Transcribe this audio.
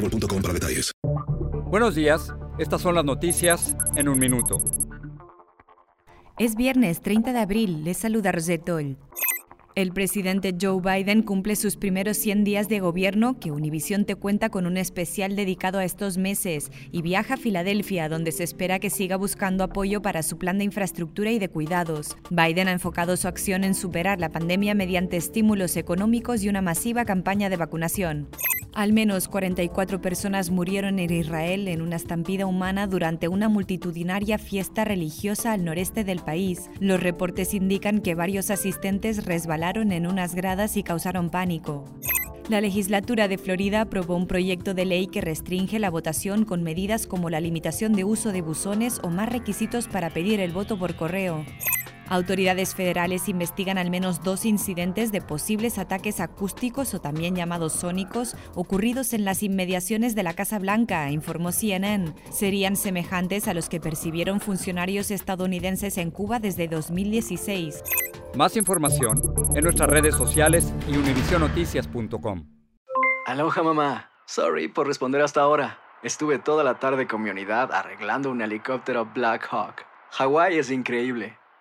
boostmobile.com para detalles. Buenos días, estas son las noticias en un minuto. Es viernes 30 de abril, les saluda Rosetol. El presidente Joe Biden cumple sus primeros 100 días de gobierno, que Univision te cuenta con un especial dedicado a estos meses, y viaja a Filadelfia, donde se espera que siga buscando apoyo para su plan de infraestructura y de cuidados. Biden ha enfocado su acción en superar la pandemia mediante estímulos económicos y una masiva campaña de vacunación. Al menos 44 personas murieron en Israel en una estampida humana durante una multitudinaria fiesta religiosa al noreste del país. Los reportes indican que varios asistentes resbalaron en unas gradas y causaron pánico. La legislatura de Florida aprobó un proyecto de ley que restringe la votación con medidas como la limitación de uso de buzones o más requisitos para pedir el voto por correo. Autoridades federales investigan al menos dos incidentes de posibles ataques acústicos o también llamados sónicos ocurridos en las inmediaciones de la Casa Blanca, informó CNN. Serían semejantes a los que percibieron funcionarios estadounidenses en Cuba desde 2016. Más información en nuestras redes sociales y univisionoticias.com. Aloha mamá. Sorry por responder hasta ahora. Estuve toda la tarde con mi unidad arreglando un helicóptero Black Hawk. Hawái es increíble.